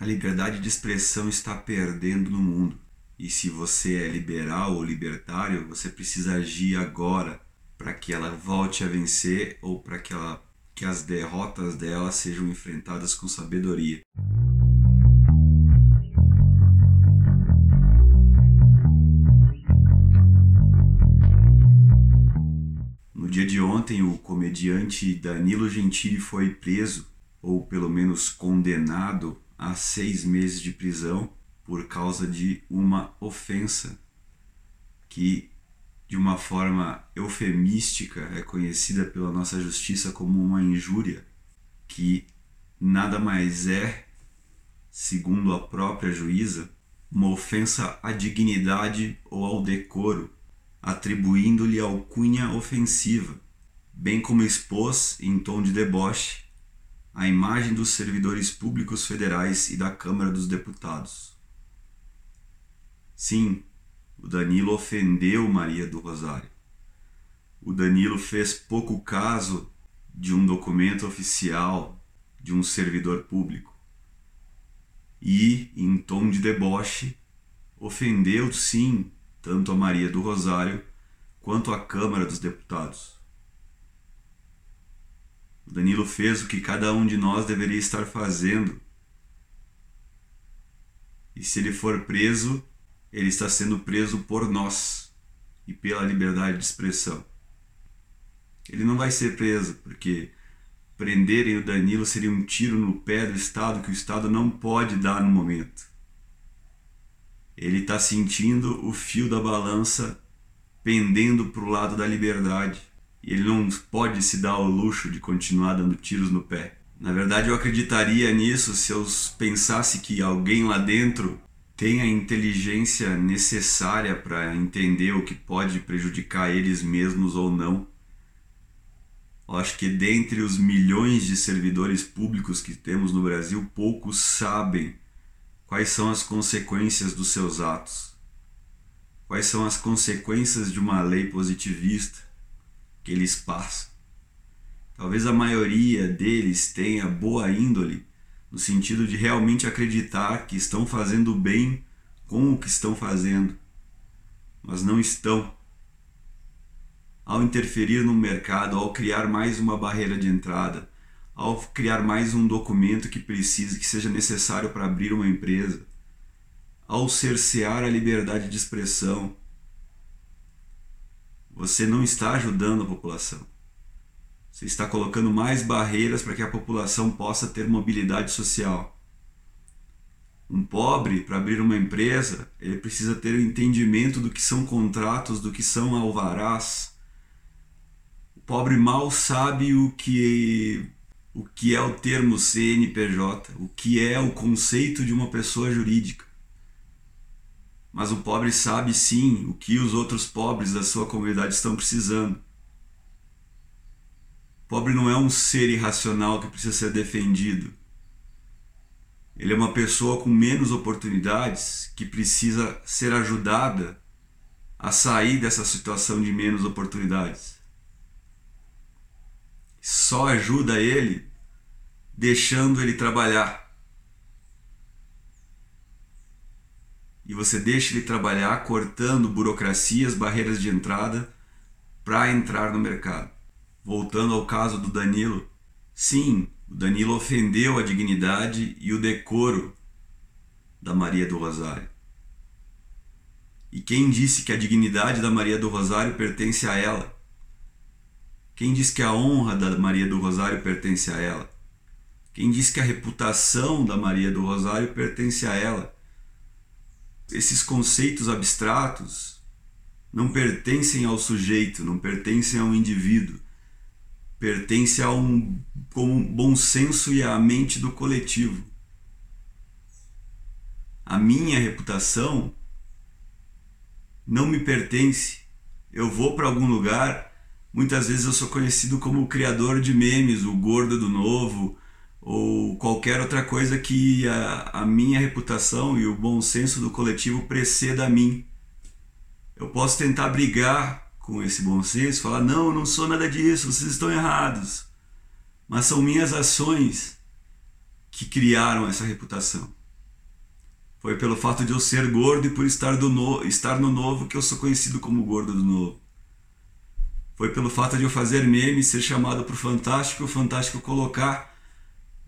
A liberdade de expressão está perdendo no mundo. E se você é liberal ou libertário, você precisa agir agora para que ela volte a vencer ou para que, ela, que as derrotas dela sejam enfrentadas com sabedoria. No dia de ontem, o comediante Danilo Gentili foi preso, ou pelo menos condenado, a seis meses de prisão por causa de uma ofensa que, de uma forma eufemística, é conhecida pela nossa justiça como uma injúria, que nada mais é, segundo a própria juíza, uma ofensa à dignidade ou ao decoro, atribuindo-lhe alcunha ofensiva, bem como expôs, em tom de deboche, a imagem dos servidores públicos federais e da Câmara dos Deputados. Sim, o Danilo ofendeu Maria do Rosário. O Danilo fez pouco caso de um documento oficial de um servidor público. E, em tom de deboche, ofendeu sim tanto a Maria do Rosário quanto a Câmara dos Deputados. O Danilo fez o que cada um de nós deveria estar fazendo. E se ele for preso, ele está sendo preso por nós e pela liberdade de expressão. Ele não vai ser preso, porque prenderem o Danilo seria um tiro no pé do Estado que o Estado não pode dar no momento. Ele está sentindo o fio da balança pendendo para o lado da liberdade e ele não pode se dar ao luxo de continuar dando tiros no pé. Na verdade, eu acreditaria nisso se eu pensasse que alguém lá dentro tem a inteligência necessária para entender o que pode prejudicar eles mesmos ou não. Eu acho que dentre os milhões de servidores públicos que temos no Brasil, poucos sabem quais são as consequências dos seus atos. Quais são as consequências de uma lei positivista que eles passam. Talvez a maioria deles tenha boa índole no sentido de realmente acreditar que estão fazendo bem com o que estão fazendo, mas não estão. Ao interferir no mercado, ao criar mais uma barreira de entrada, ao criar mais um documento que precise, que seja necessário para abrir uma empresa, ao cercear a liberdade de expressão, você não está ajudando a população. Você está colocando mais barreiras para que a população possa ter mobilidade social. Um pobre, para abrir uma empresa, ele precisa ter o entendimento do que são contratos, do que são alvarás. O pobre mal sabe o que o que é o termo CNPJ, o que é o conceito de uma pessoa jurídica. Mas o pobre sabe sim o que os outros pobres da sua comunidade estão precisando. Pobre não é um ser irracional que precisa ser defendido. Ele é uma pessoa com menos oportunidades que precisa ser ajudada a sair dessa situação de menos oportunidades. Só ajuda ele deixando ele trabalhar. E você deixa ele trabalhar cortando burocracias, barreiras de entrada para entrar no mercado voltando ao caso do Danilo, sim, o Danilo ofendeu a dignidade e o decoro da Maria do Rosário. E quem disse que a dignidade da Maria do Rosário pertence a ela? Quem disse que a honra da Maria do Rosário pertence a ela? Quem disse que a reputação da Maria do Rosário pertence a ela? Esses conceitos abstratos não pertencem ao sujeito, não pertencem ao indivíduo pertence a um, um bom senso e à mente do coletivo. A minha reputação não me pertence. Eu vou para algum lugar, muitas vezes eu sou conhecido como o criador de memes, o gordo do novo, ou qualquer outra coisa que a, a minha reputação e o bom senso do coletivo preceda a mim. Eu posso tentar brigar com esse bom senso, falar: não, eu não sou nada disso, vocês estão errados. Mas são minhas ações que criaram essa reputação. Foi pelo fato de eu ser gordo e por estar, do no, estar no novo que eu sou conhecido como gordo do novo. Foi pelo fato de eu fazer meme, ser chamado pro Fantástico, o Fantástico colocar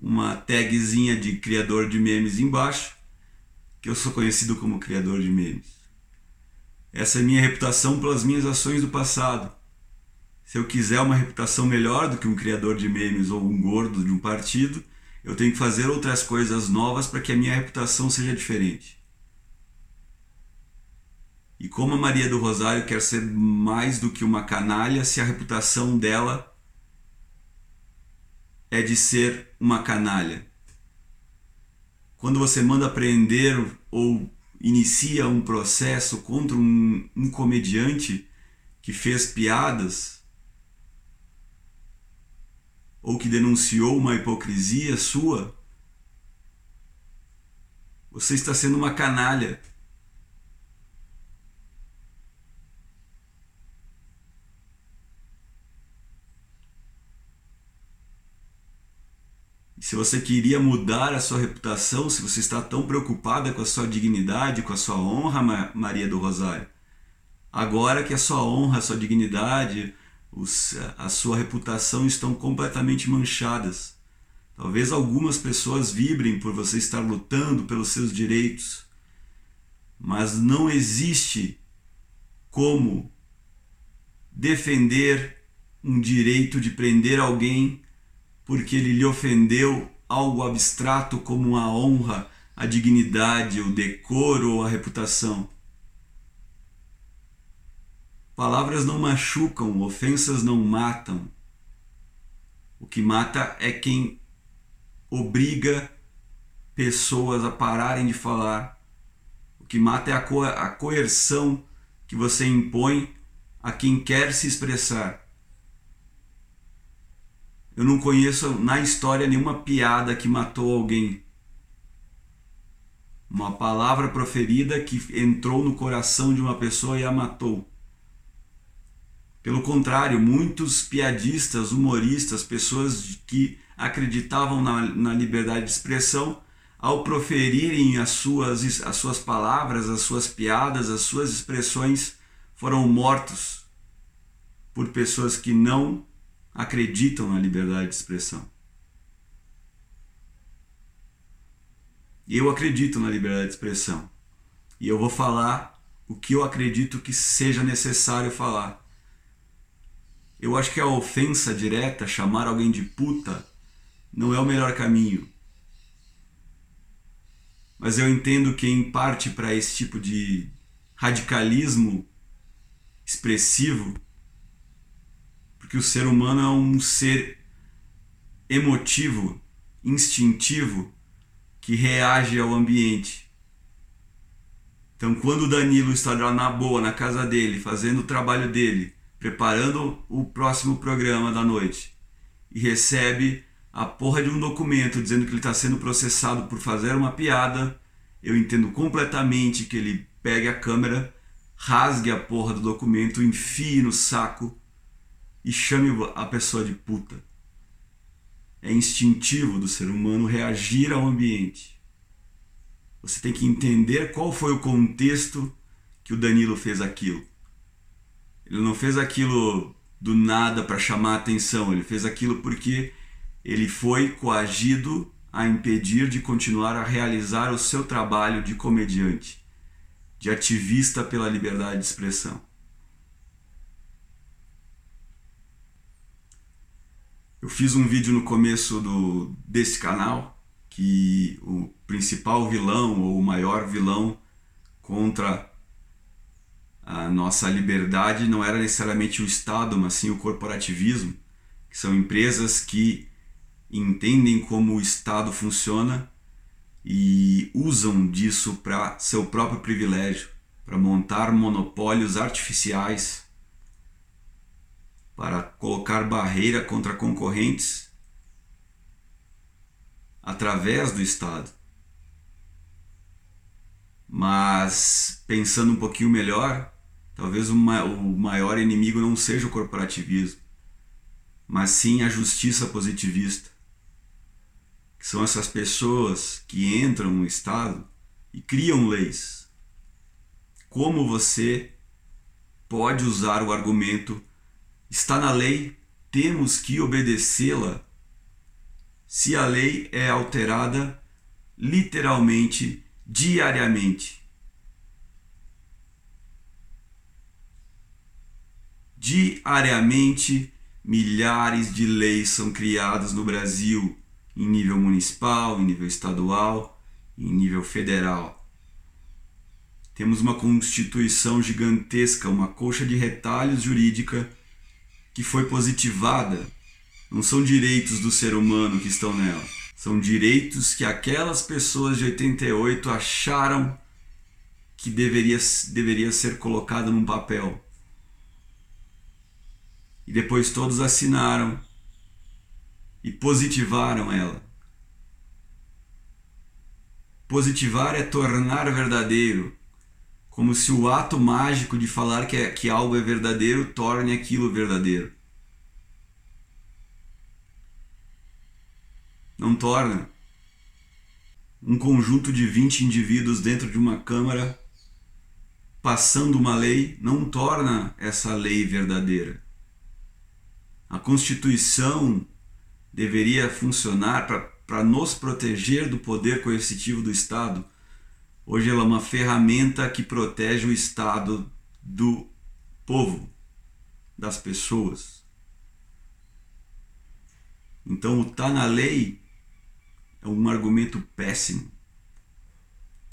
uma tagzinha de criador de memes embaixo, que eu sou conhecido como criador de memes. Essa é minha reputação pelas minhas ações do passado. Se eu quiser uma reputação melhor do que um criador de memes ou um gordo de um partido, eu tenho que fazer outras coisas novas para que a minha reputação seja diferente. E como a Maria do Rosário quer ser mais do que uma canalha, se a reputação dela é de ser uma canalha. Quando você manda prender ou inicia um processo contra um, um comediante que fez piadas ou que denunciou uma hipocrisia sua, você está sendo uma canalha. Se você queria mudar a sua reputação, se você está tão preocupada com a sua dignidade, com a sua honra, Maria do Rosário, agora que a sua honra, a sua dignidade, a sua reputação estão completamente manchadas. Talvez algumas pessoas vibrem por você estar lutando pelos seus direitos, mas não existe como defender um direito de prender alguém porque ele lhe ofendeu algo abstrato como a honra, a dignidade, o decoro ou a reputação. Palavras não machucam, ofensas não matam. O que mata é quem obriga pessoas a pararem de falar. O que mata é a, co a coerção que você impõe a quem quer se expressar. Eu não conheço na história nenhuma piada que matou alguém. Uma palavra proferida que entrou no coração de uma pessoa e a matou. Pelo contrário, muitos piadistas, humoristas, pessoas que acreditavam na, na liberdade de expressão, ao proferirem as suas, as suas palavras, as suas piadas, as suas expressões, foram mortos por pessoas que não acreditam na liberdade de expressão. Eu acredito na liberdade de expressão. E eu vou falar o que eu acredito que seja necessário falar. Eu acho que a ofensa direta, chamar alguém de puta, não é o melhor caminho. Mas eu entendo quem parte para esse tipo de radicalismo expressivo, porque o ser humano é um ser emotivo, instintivo, que reage ao ambiente. Então, quando o Danilo está lá na boa, na casa dele, fazendo o trabalho dele, preparando o próximo programa da noite e recebe a porra de um documento dizendo que ele está sendo processado por fazer uma piada, eu entendo completamente que ele pegue a câmera, rasgue a porra do documento, enfie no saco e chame a pessoa de puta. É instintivo do ser humano reagir ao ambiente. Você tem que entender qual foi o contexto que o Danilo fez aquilo. Ele não fez aquilo do nada para chamar atenção, ele fez aquilo porque ele foi coagido a impedir de continuar a realizar o seu trabalho de comediante, de ativista pela liberdade de expressão. Eu fiz um vídeo no começo do, desse canal que o principal vilão ou o maior vilão contra a nossa liberdade não era necessariamente o Estado, mas sim o corporativismo, que são empresas que entendem como o Estado funciona e usam disso para seu próprio privilégio, para montar monopólios artificiais, para colocar barreira contra concorrentes através do Estado. Mas pensando um pouquinho melhor, Talvez o maior inimigo não seja o corporativismo, mas sim a justiça positivista. Que são essas pessoas que entram no Estado e criam leis. Como você pode usar o argumento está na lei, temos que obedecê-la se a lei é alterada literalmente diariamente. Diariamente, milhares de leis são criadas no Brasil, em nível municipal, em nível estadual, em nível federal. Temos uma constituição gigantesca, uma colcha de retalhos jurídica que foi positivada. Não são direitos do ser humano que estão nela. São direitos que aquelas pessoas de 88 acharam que deveria, deveria ser colocado num papel. E depois todos assinaram e positivaram ela. Positivar é tornar verdadeiro, como se o ato mágico de falar que, é, que algo é verdadeiro torne aquilo verdadeiro. Não torna. Um conjunto de 20 indivíduos dentro de uma Câmara passando uma lei não torna essa lei verdadeira. A Constituição deveria funcionar para para nos proteger do poder coercitivo do Estado. Hoje ela é uma ferramenta que protege o Estado do povo, das pessoas. Então o tá na lei é um argumento péssimo.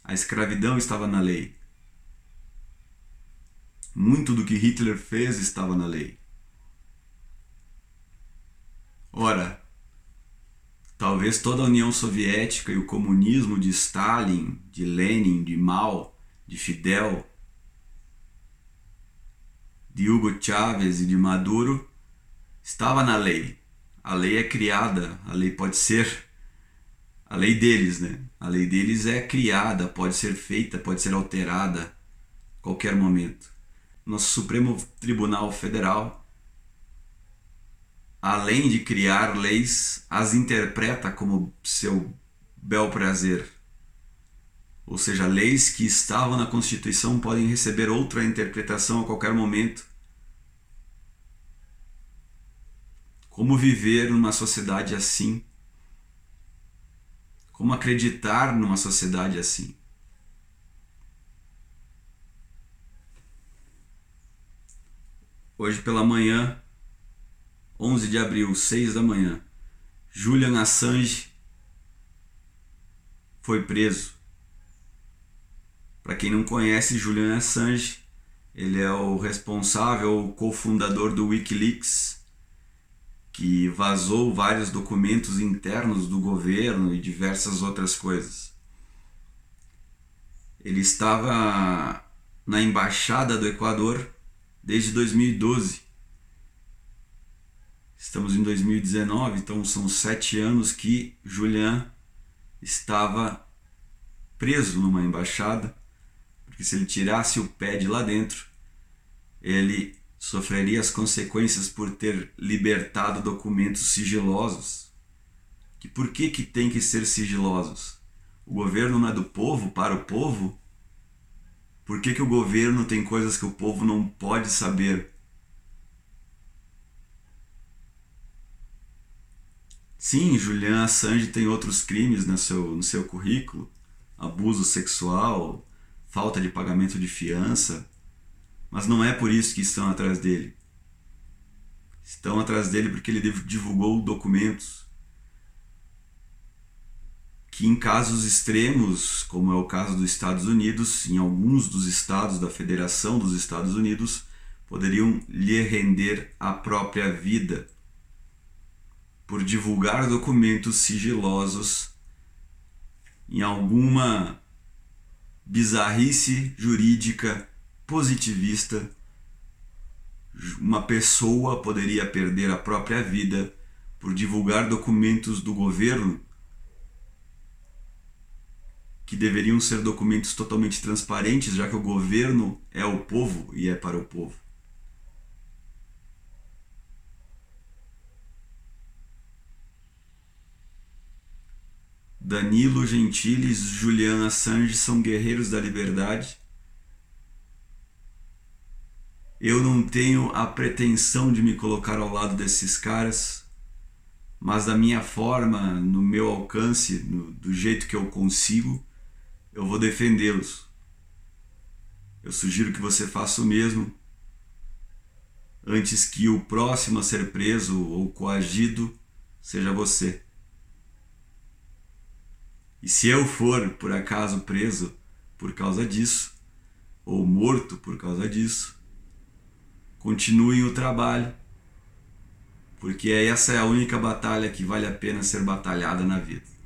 A escravidão estava na lei. Muito do que Hitler fez estava na lei. Ora, Talvez toda a União Soviética e o comunismo de Stalin, de Lenin, de Mao, de Fidel, de Hugo Chávez e de Maduro estava na lei. A lei é criada, a lei pode ser a lei deles, né? A lei deles é criada, pode ser feita, pode ser alterada a qualquer momento. Nosso Supremo Tribunal Federal além de criar leis, as interpreta como seu bel prazer. Ou seja, leis que estavam na Constituição podem receber outra interpretação a qualquer momento. Como viver numa sociedade assim? Como acreditar numa sociedade assim? Hoje pela manhã 11 de abril, 6 da manhã, Julian Assange foi preso. Para quem não conhece, Julian Assange, ele é o responsável, o cofundador do WikiLeaks, que vazou vários documentos internos do governo e diversas outras coisas. Ele estava na embaixada do Equador desde 2012 Estamos em 2019, então são sete anos que Julian estava preso numa embaixada, porque se ele tirasse o pé de lá dentro, ele sofreria as consequências por ter libertado documentos sigilosos. Por que, que tem que ser sigilosos? O governo não é do povo para o povo? Por que, que o governo tem coisas que o povo não pode saber? Sim, Julian Assange tem outros crimes no seu, no seu currículo: abuso sexual, falta de pagamento de fiança, mas não é por isso que estão atrás dele. Estão atrás dele porque ele divulgou documentos que, em casos extremos, como é o caso dos Estados Unidos, em alguns dos estados da Federação dos Estados Unidos, poderiam lhe render a própria vida por divulgar documentos sigilosos em alguma bizarrice jurídica positivista, uma pessoa poderia perder a própria vida por divulgar documentos do governo que deveriam ser documentos totalmente transparentes, já que o governo é o povo e é para o povo. Danilo Gentili Julian Assange são guerreiros da liberdade. Eu não tenho a pretensão de me colocar ao lado desses caras, mas da minha forma, no meu alcance, no, do jeito que eu consigo, eu vou defendê-los. Eu sugiro que você faça o mesmo antes que o próximo a ser preso ou coagido seja você. E se eu for, por acaso, preso por causa disso, ou morto por causa disso, continuem o trabalho, porque essa é a única batalha que vale a pena ser batalhada na vida.